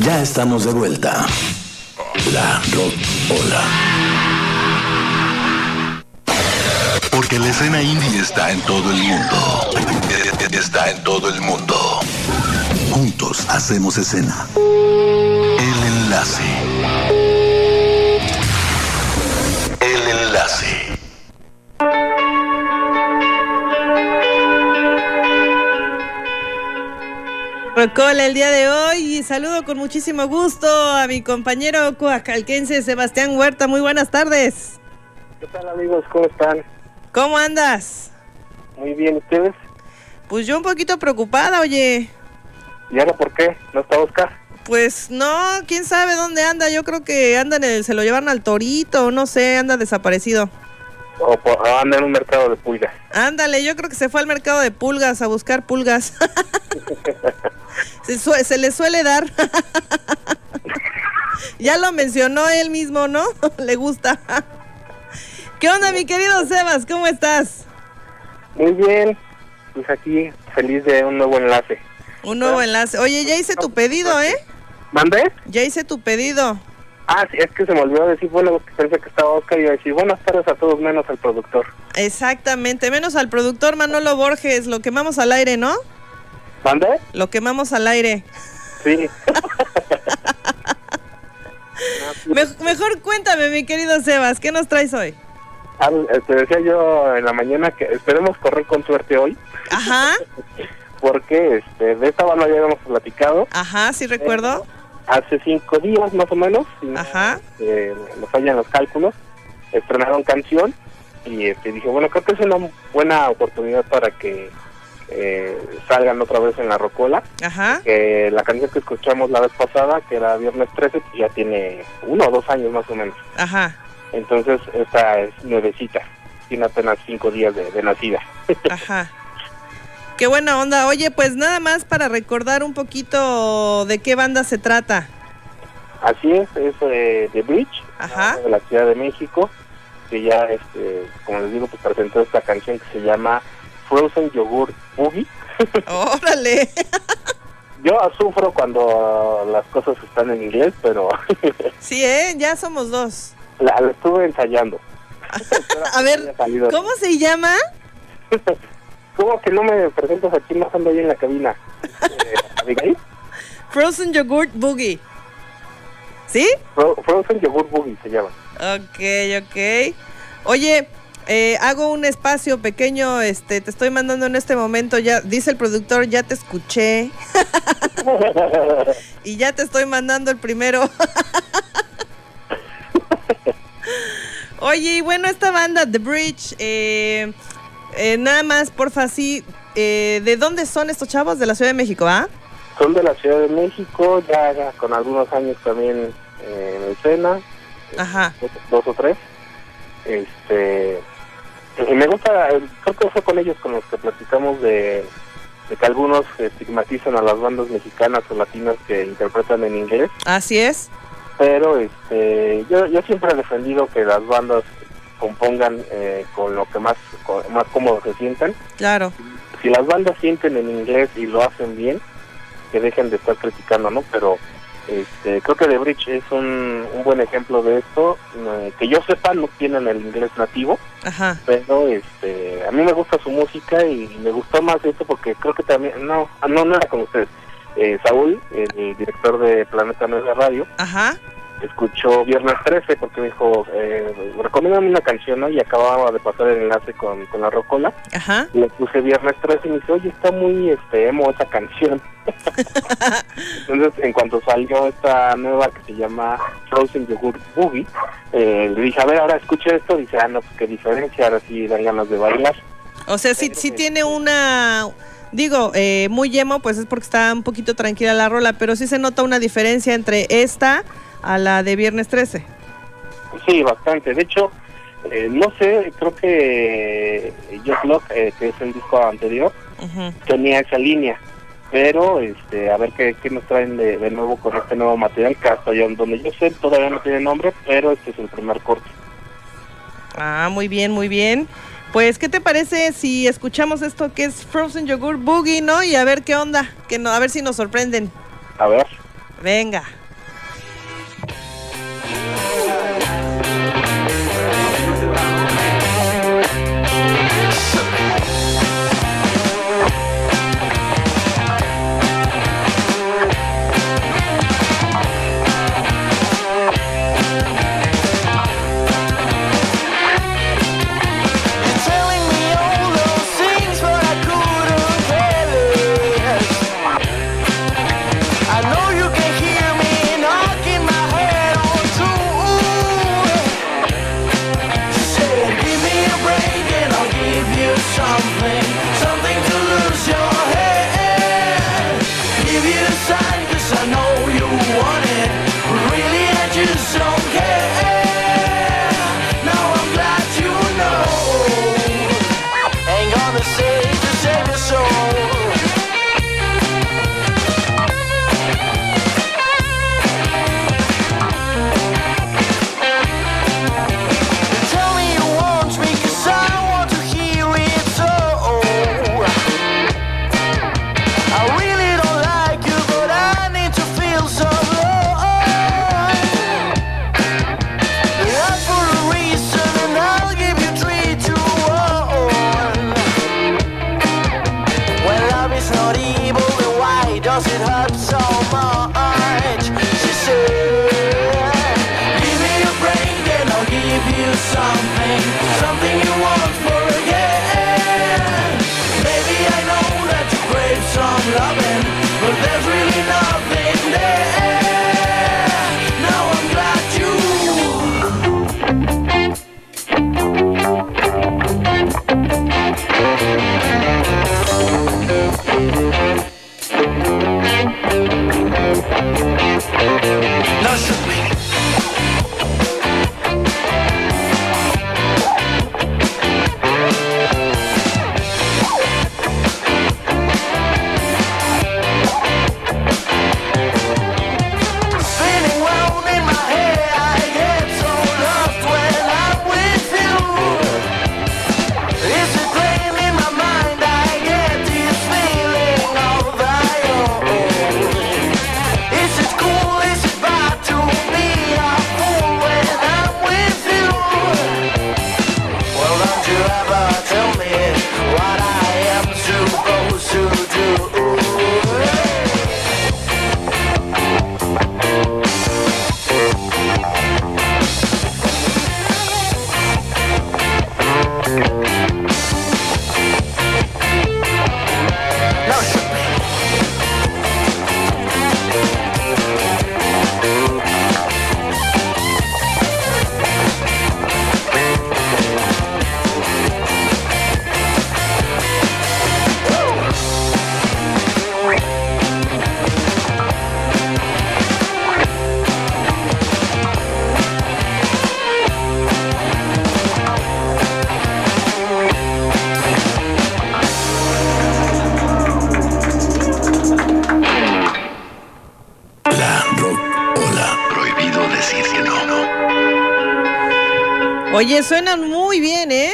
Ya estamos de vuelta. La Rocola. Porque la escena indie está en todo el mundo. Está en todo el mundo. Juntos hacemos escena. El enlace. Rocola el día de hoy y saludo con muchísimo gusto a mi compañero coacalquense Sebastián Huerta. Muy buenas tardes. ¿Qué tal amigos? ¿Cómo están? ¿Cómo andas? Muy bien, ¿ustedes? Pues yo un poquito preocupada, oye. ¿Y ahora por qué? ¿No está Oscar? Pues no, quién sabe dónde anda. Yo creo que anda en el, se lo llevaron al torito, no sé, anda desaparecido. O, por- o anda en un mercado de pulgas. Ándale, yo creo que se fue al mercado de pulgas a buscar pulgas. se, se le suele dar. ya lo mencionó él mismo, ¿no? le gusta. ¿Qué onda, mi querido Sebas? ¿Cómo estás? Muy bien, pues aquí feliz de un nuevo enlace. Un nuevo enlace. Oye, ya hice tu pedido, ¿eh? ¿Mandé? Ya hice tu pedido. Ah, sí, es que se me olvidó decir, bueno, que pensé que estaba Oscar y iba a decir buenas tardes a todos menos al productor. Exactamente, menos al productor Manolo Borges, lo quemamos al aire, ¿no? ¿Mandé? Lo quemamos al aire. Sí. Me- mejor cuéntame, mi querido Sebas, ¿qué nos traes hoy? Ah, eh, te decía yo en la mañana que esperemos correr con suerte hoy, Ajá, porque este, de esta banda ya habíamos platicado ajá, sí recuerdo. hace cinco días más o menos, Ajá. eh, me fallan los cálculos, estrenaron canción y este, dije, bueno, creo que es una buena oportunidad para que eh, salgan otra vez en la rocola. Ajá. Que la canción que escuchamos la vez pasada, que era Viernes 13, pues ya tiene uno o dos años más o menos. Ajá, Entonces, esta es nuevecita, tiene apenas cinco días de, de nacida. ajá. Qué buena onda. Oye, pues nada más para recordar un poquito de qué banda se trata. Así es, es eh, The Bridge, Ajá. de la Ciudad de México, que ya, este, como les digo, pues presentó esta canción que se llama Frozen Yogurt Boogie. Órale. Yo sufro cuando las cosas están en inglés, pero Sí, ¿eh? Ya somos dos. la, la estuve ensayando. A ver. ¿cómo se llama? ¿Cómo que no me presentas aquí más ando ahí en la cabina? Eh, Frozen Yogurt Boogie. ¿Sí? Fro- Frozen Yogurt Boogie se llama. Ok, ok. Oye, eh, hago un espacio pequeño, este, te estoy mandando en este momento, ya, dice el productor, ya te escuché. y ya te estoy mandando el primero. Oye, y bueno, esta banda, The Bridge, eh, eh, nada más, porfa, sí, eh, ¿de dónde son estos chavos? De la Ciudad de México, ¿ah? Son de la Ciudad de México, ya, ya con algunos años también eh, en escena, Ajá. dos, dos o tres. Este, me gusta, eh, creo que fue con ellos con los que platicamos de, de que algunos estigmatizan a las bandas mexicanas o latinas que interpretan en inglés, Así es. pero este, yo, yo siempre he defendido que las bandas compongan eh, con lo que más, con- más cómodo se sientan. Claro. Si las bandas sienten en inglés y lo hacen bien, que dejen de estar criticando, ¿no? Pero este, creo que The Bridge es un, un buen ejemplo de esto. eh, que yo sepa, no tienen el inglés nativo, Ajá. pero este, a mí me gusta su música y me gustó más esto porque creo que también, no, no, no era con ustedes. Eh, Saúl, el director de Planeta Nueva Radio, Ajá. Escuchó Viernes 13 porque me dijo, eh, recomiéndame una canción, ¿no? Y acababa de pasar el enlace con, con la Rocola. Ajá. Le puse Viernes 13 y me dice, oye, está muy este, emo esa canción. Entonces, en cuanto salió esta nueva que se llama Frozen Yogurt Boogie, eh, le dije, a ver, ahora escuche esto. Dice, ah, no, pues qué diferencia, ahora sí dan ganas de bailar. O sea, sí, sí tiene una... Digo, eh, muy emo, pues es porque está un poquito tranquila la rola, pero sí se nota una diferencia entre esta a la de Viernes 13. Sí, bastante. De hecho, eh, no sé, creo que Just Lock, eh, que es el disco anterior, tenía esa línea. Pero, este, a ver qué, qué nos traen de, de nuevo con este nuevo material, que hasta yo- donde yo sé todavía no tiene nombre, pero este es el primer corte. Ah, muy bien, muy bien. Pues, ¿qué te parece si escuchamos esto que es Frozen Yogurt Boogie, no? Y a ver qué onda, que no, a ver si nos sorprenden. A ver. Venga. Oye, suenan muy bien, ¿eh?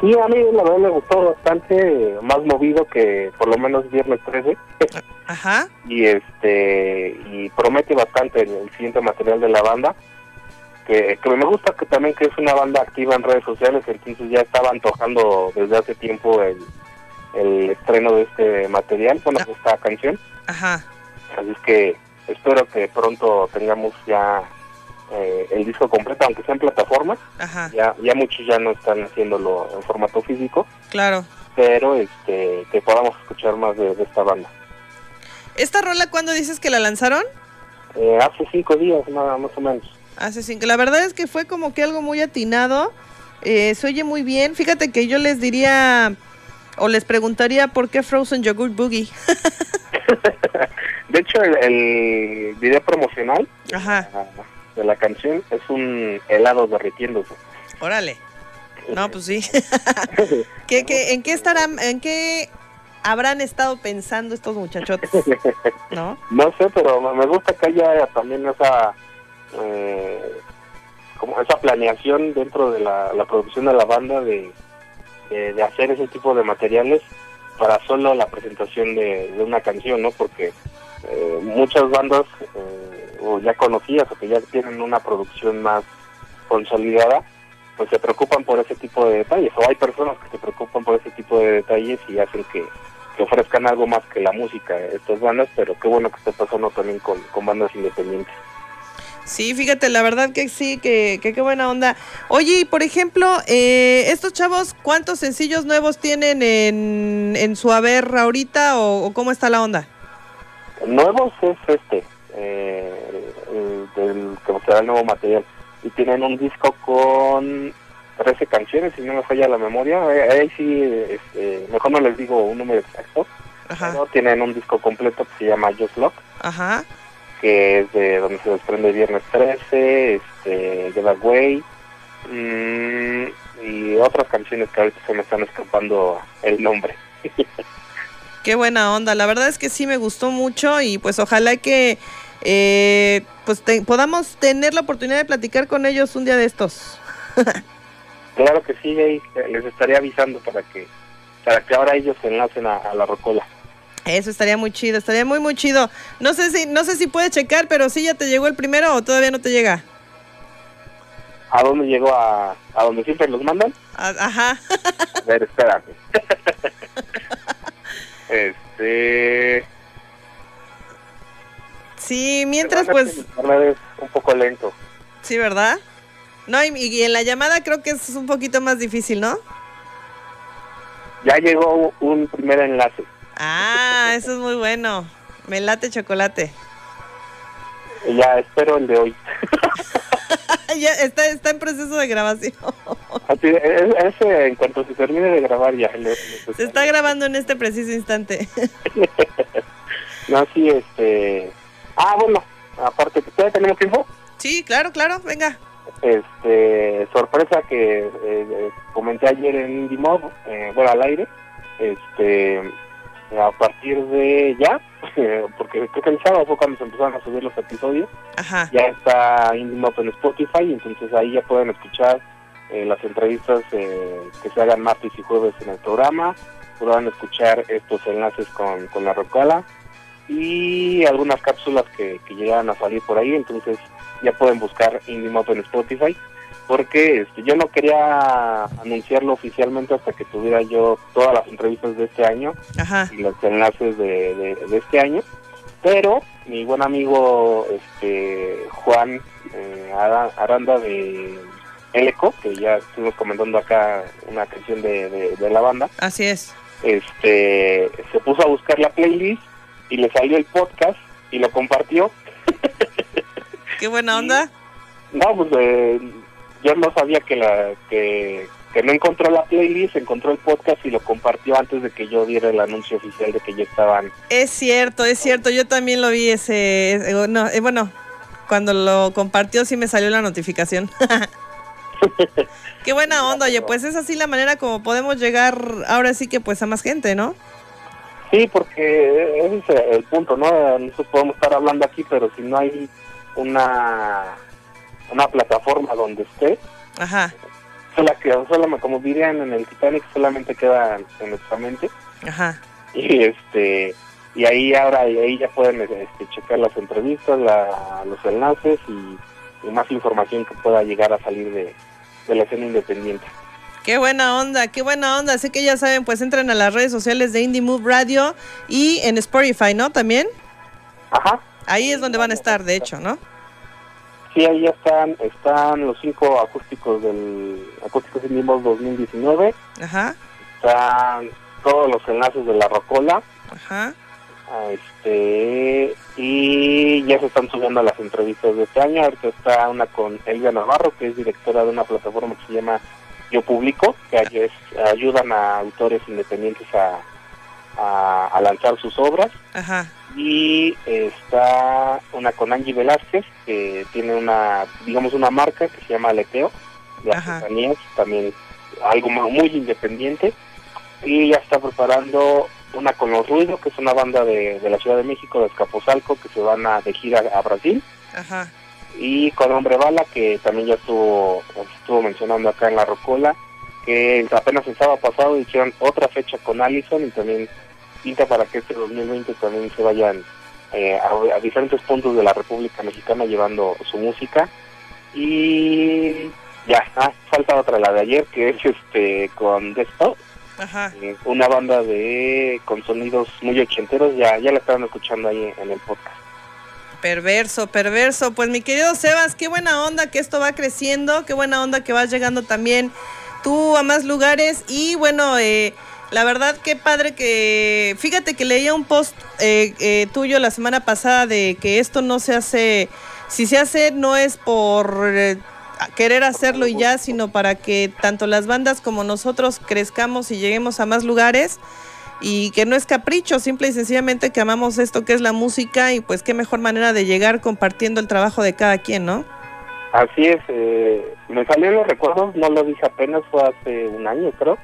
Sí, a mí la verdad me gustó bastante, más movido que por lo menos Viernes 13. Ajá. y este y promete bastante el, el siguiente material de la banda que, que me gusta que también que es una banda activa en redes sociales entonces ya estaba antojando desde hace tiempo el, el estreno de este material bueno de esta canción Ajá. así es que espero que pronto tengamos ya eh, el disco completo aunque sea en plataformas Ajá. ya ya muchos ya no están haciéndolo en formato físico Claro. pero este que podamos escuchar más de, de esta banda ¿Esta rola cuándo dices que la lanzaron? Eh, hace cinco días nada más o menos Hace cinco. La verdad es que fue como que algo muy atinado. Eh, se oye muy bien. Fíjate que yo les diría o les preguntaría por qué Frozen Yogurt Boogie. De hecho, el, el video promocional Ajá. De la canción es un helado derritiéndose. Órale. No, pues sí. ¿Qué, qué, en qué estarán, en qué habrán estado pensando estos muchachotes? ¿No? No sé, pero me me gusta que haya también esa eh, como esa planeación dentro de la, la producción de la banda de, de, de hacer ese tipo de materiales para solo la presentación de, de una canción, ¿no? Porque eh, muchas bandas eh, o ya conocidas o que ya tienen una producción más consolidada, pues se preocupan por ese tipo de detalles. O hay personas que se preocupan por ese tipo de detalles y hacen que, que ofrezcan algo más que la música estas bandas, pero qué bueno que esté pasando también con, con bandas independientes. Sí, fíjate, la verdad que sí, que, que qué buena onda. Oye, y por ejemplo, eh, estos chavos, ¿cuántos sencillos nuevos tienen en, en su haber ahorita o, o cómo está la onda? Nuevos es este, eh, del que será el nuevo material. Y tienen un disco con 13 canciones, si no me falla la memoria. Ahí sí, este, mejor no les digo un número exacto. Ajá, tienen un disco completo que se llama Just Lock, ajá. que es de donde se desprende Viernes 13, este, Get Away, mm, y otras canciones que ahorita se me están escapando el nombre. Qué buena onda. La verdad es que sí me gustó mucho y pues ojalá que eh, pues te- podamos tener la oportunidad de platicar con ellos un día de estos. Claro que sí, les estaría avisando para que para que ahora ellos se enlacen a, a la rocola. Eso estaría muy chido, estaría muy muy chido. No sé si no sé si puedes checar, pero sí ya te llegó el primero o todavía no te llega. ¿A dónde llegó? ¿A, a donde siempre los mandan? Ajá. A ver, espérame. este... Sí, mientras pues es un poco lento. sí, ¿verdad? No, y, y en la llamada creo que es un poquito más difícil, ¿no? Ya llegó un primer enlace. Ah, eso es muy bueno. Me late chocolate. Ya espero el de hoy. ya está, está en proceso de grabación. Así, e- ese en cuanto se termine de grabar ya. le- le- Se está grabando en este preciso instante. No, sí, este... Ah, bueno, aparte, ¿todavía tenemos tiempo? sí, claro, claro, venga. este sorpresa que eh, eh, comenté ayer en Indie Mob, eh, bueno al aire este a partir de ya porque creo que el sábado fue cuando se empezaron a subir los episodios Ajá. ya está Indie Mob en Spotify entonces ahí ya pueden escuchar eh, las entrevistas eh, que se hagan martes y jueves en el programa podrán escuchar estos enlaces con, con la Rocola y algunas cápsulas que, que llegaron a salir por ahí entonces ya pueden buscar Indie Mob en Spotify porque este, yo no quería anunciarlo oficialmente hasta que tuviera yo todas las entrevistas de este año Ajá. y los enlaces de, de, de este año pero mi buen amigo este Juan eh, Ara- Aranda de Eleco que ya estuvimos comentando acá una canción de, de, de la banda Así es. este se puso a buscar la playlist y le salió el podcast y lo compartió Qué buena onda. No, pues eh, yo no sabía que la que, que no encontró la playlist, encontró el podcast y lo compartió antes de que yo diera el anuncio oficial de que ya estaban. Es cierto, es cierto. Yo también lo vi ese. ese- no, eh, bueno, cuando lo compartió sí me salió la notificación. Qué buena onda, oye, pues es así la manera como podemos llegar ahora sí que pues a más gente, ¿no? Sí, porque ese es el punto, ¿no? Nosotros podemos estar hablando aquí, pero si no hay una una plataforma donde esté, Ajá, sola que sola, como dirían en el Titanic, solamente queda en nuestra mente. ajá. y este y ahí ahora y ahí ya pueden este, checar las entrevistas la- los enlaces y, y más información que pueda llegar a salir de, de la escena independiente Qué buena onda, qué buena onda. Así que ya saben, pues entren a las redes sociales de Indie Move Radio y en Spotify, ¿no? También. ajá Ahí es donde van a estar, de hecho, ¿no? sí ahí están están los cinco acústicos del acústicos Indimos 2019 Ajá, están todos los enlaces de la Rocola ajá. ah, este y ya se están subiendo las entrevistas de este año ahorita está una con Elvia Navarro que es directora de una plataforma que se llama Yo Publico que es- ayudan a autores independientes a, a, a lanzar sus obras. Ajá, y está una con Angie Velázquez que tiene una digamos una marca que se llama Aleteo de artesanías también algo mu- muy independiente. Y ya está preparando una con Los Ruidos que es una banda de, de la Ciudad de México de Escaposalco que se van a de gira a Brasil. Ajá. Y con Hombre Bala que también ya estuvo estuvo mencionando acá en la Rocola que apenas el sábado pasado hicieron otra fecha con Allison y también pinta para que este 2020 también se vayan eh, a, a diferentes puntos de la República Mexicana llevando su música. Y ya, ah, falta otra, la de ayer, que es este con Desktop, Ajá. eh, una banda de con sonidos muy ochenteros, ya, ya la estaban escuchando ahí en el podcast. Perverso, perverso. Pues mi querido Sebas, qué buena onda que esto va creciendo, qué buena onda que vas llegando también tú a más lugares y bueno, eh, la verdad qué padre que, fíjate que leía un post eh, eh, tuyo la semana pasada de que esto no se hace, si se hace no es por eh, querer hacerlo y ya, sino para que tanto las bandas como nosotros crezcamos y lleguemos a más lugares y que no es capricho, simple y sencillamente que amamos esto que es la música y pues qué mejor manera de llegar compartiendo el trabajo de cada quien, ¿no? Así es, eh, me salió los recuerdos, no lo dije apenas, fue hace un año creo.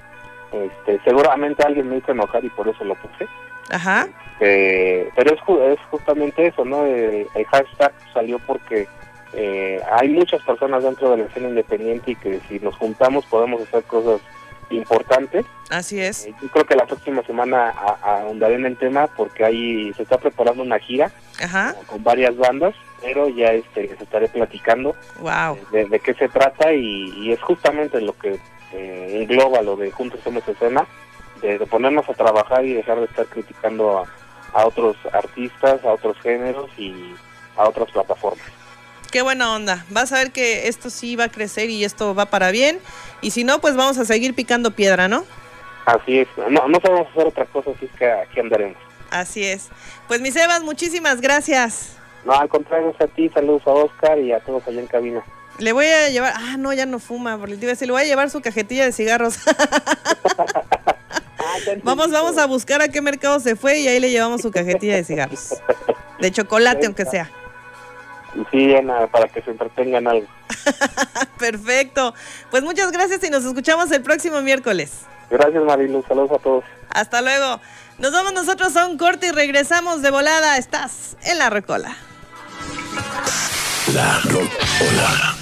Este, seguramente alguien me hizo enojar y por eso lo puse. Ajá, Eh, pero es, es justamente eso, ¿no? El, el hashtag salió porque eh, hay muchas personas dentro de la escena independiente y que si nos juntamos podemos hacer cosas importantes. así es. Eh, Yo creo que la próxima semana ahondaré en el tema porque ahí se está preparando una gira Ajá, con varias bandas, pero ya este, les estaré platicando wow. de, de qué se trata y, y es justamente lo que eh, engloba lo de Juntos Somos Escena, de, de ponernos a trabajar y dejar de estar criticando a, a otros artistas, a otros géneros y a otras plataformas. Qué buena onda. Vas a ver que esto sí va a crecer y esto va para bien. Y si no, pues vamos a seguir picando piedra, ¿no? Así es, no, no sabemos hacer otra cosa, así es que aquí andaremos. Así es. Pues mi Sebas, muchísimas gracias. No, al contrario, es a ti, saludos a Oscar y a todos allá en cabina. Le voy a llevar, ah, no, ya no fuma, porque te iba a decir, le voy a llevar su cajetilla de cigarros. vamos, vamos a buscar a qué mercado se fue y ahí le llevamos su cajetilla de cigarros. De chocolate, aunque sea. Sí, Ana, para que se entretengan algo. Perfecto. Pues muchas gracias y nos escuchamos el próximo miércoles. Gracias, Marilu, saludos a todos. Hasta luego. Nos vamos nosotros a un corte y regresamos de volada. Estás en la recola. La Rocola.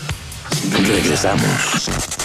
Regresamos.